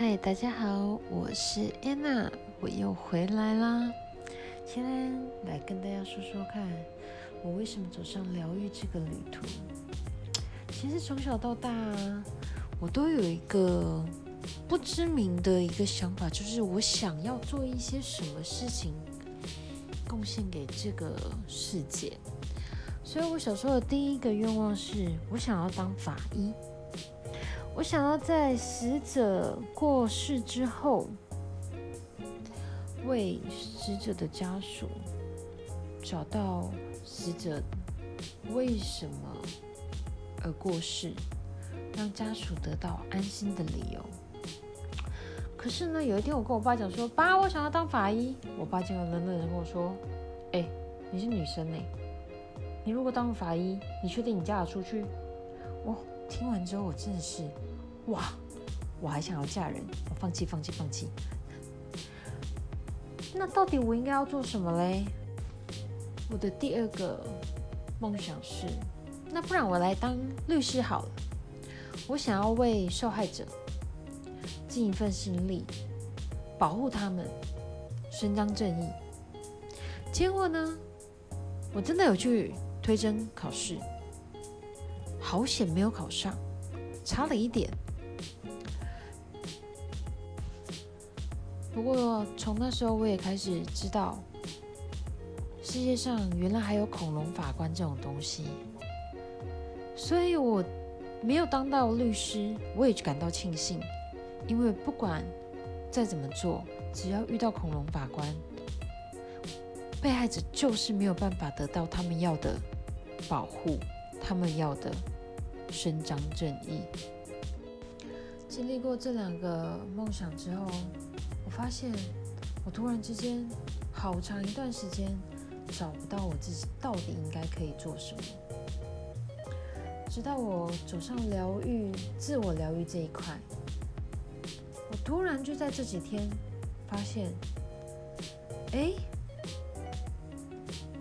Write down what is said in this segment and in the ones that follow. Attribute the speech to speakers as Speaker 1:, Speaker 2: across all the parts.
Speaker 1: 嗨，大家好，我是安娜，我又回来啦。今天来跟大家说说看，我为什么走上疗愈这个旅途。其实从小到大，我都有一个不知名的一个想法，就是我想要做一些什么事情，贡献给这个世界。所以我小时候的第一个愿望是，我想要当法医。我想要在死者过世之后，为死者的家属找到死者为什么而过世，让家属得到安心的理由。可是呢，有一天我跟我爸讲说：“爸，我想要当法医。”我爸就冷冷的跟我说：“哎，你是女生呢。”你如果当了法医，你确定你嫁得出去？我听完之后，我真的是，哇！我还想要嫁人，我放弃，放弃，放弃。那到底我应该要做什么嘞？我的第二个梦想是，那不然我来当律师好了。我想要为受害者尽一份心力，保护他们，伸张正义。结果呢，我真的有去。推甄考试，好险没有考上，差了一点。不过从那时候我也开始知道，世界上原来还有恐龙法官这种东西。所以我没有当到律师，我也感到庆幸，因为不管再怎么做，只要遇到恐龙法官。被害者就是没有办法得到他们要的保护，他们要的伸张正义。经历过这两个梦想之后，发现我突然之间好长一段时间找不到我自己到底应该可以做什么。直到我走上疗愈、自我疗愈这一块，我突然就在这几天发现，哎。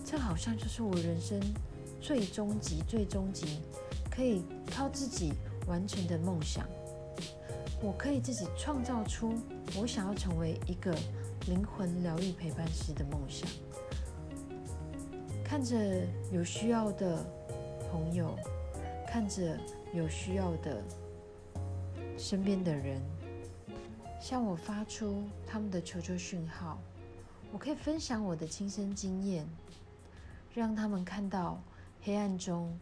Speaker 1: 这好像就是我人生最终极、最终极可以靠自己完成的梦想。我可以自己创造出我想要成为一个灵魂疗愈陪伴师的梦想。看着有需要的朋友，看着有需要的身边的人，向我发出他们的求救讯号，我可以分享我的亲身经验。让他们看到黑暗中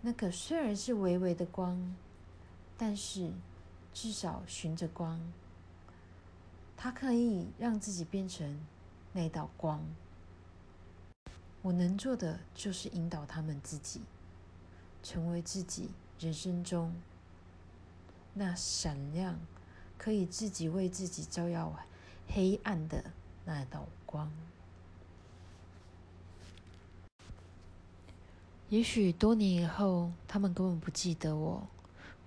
Speaker 1: 那个虽然是微微的光，但是至少循着光，它可以让自己变成那道光。我能做的就是引导他们自己，成为自己人生中那闪亮，可以自己为自己照耀黑暗的那道光。也许多年以后，他们根本不记得我，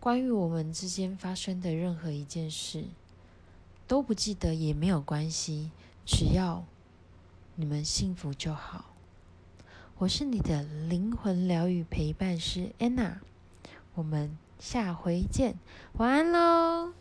Speaker 1: 关于我们之间发生的任何一件事，都不记得也没有关系，只要你们幸福就好。我是你的灵魂疗愈陪伴师安娜，我们下回见，晚安喽。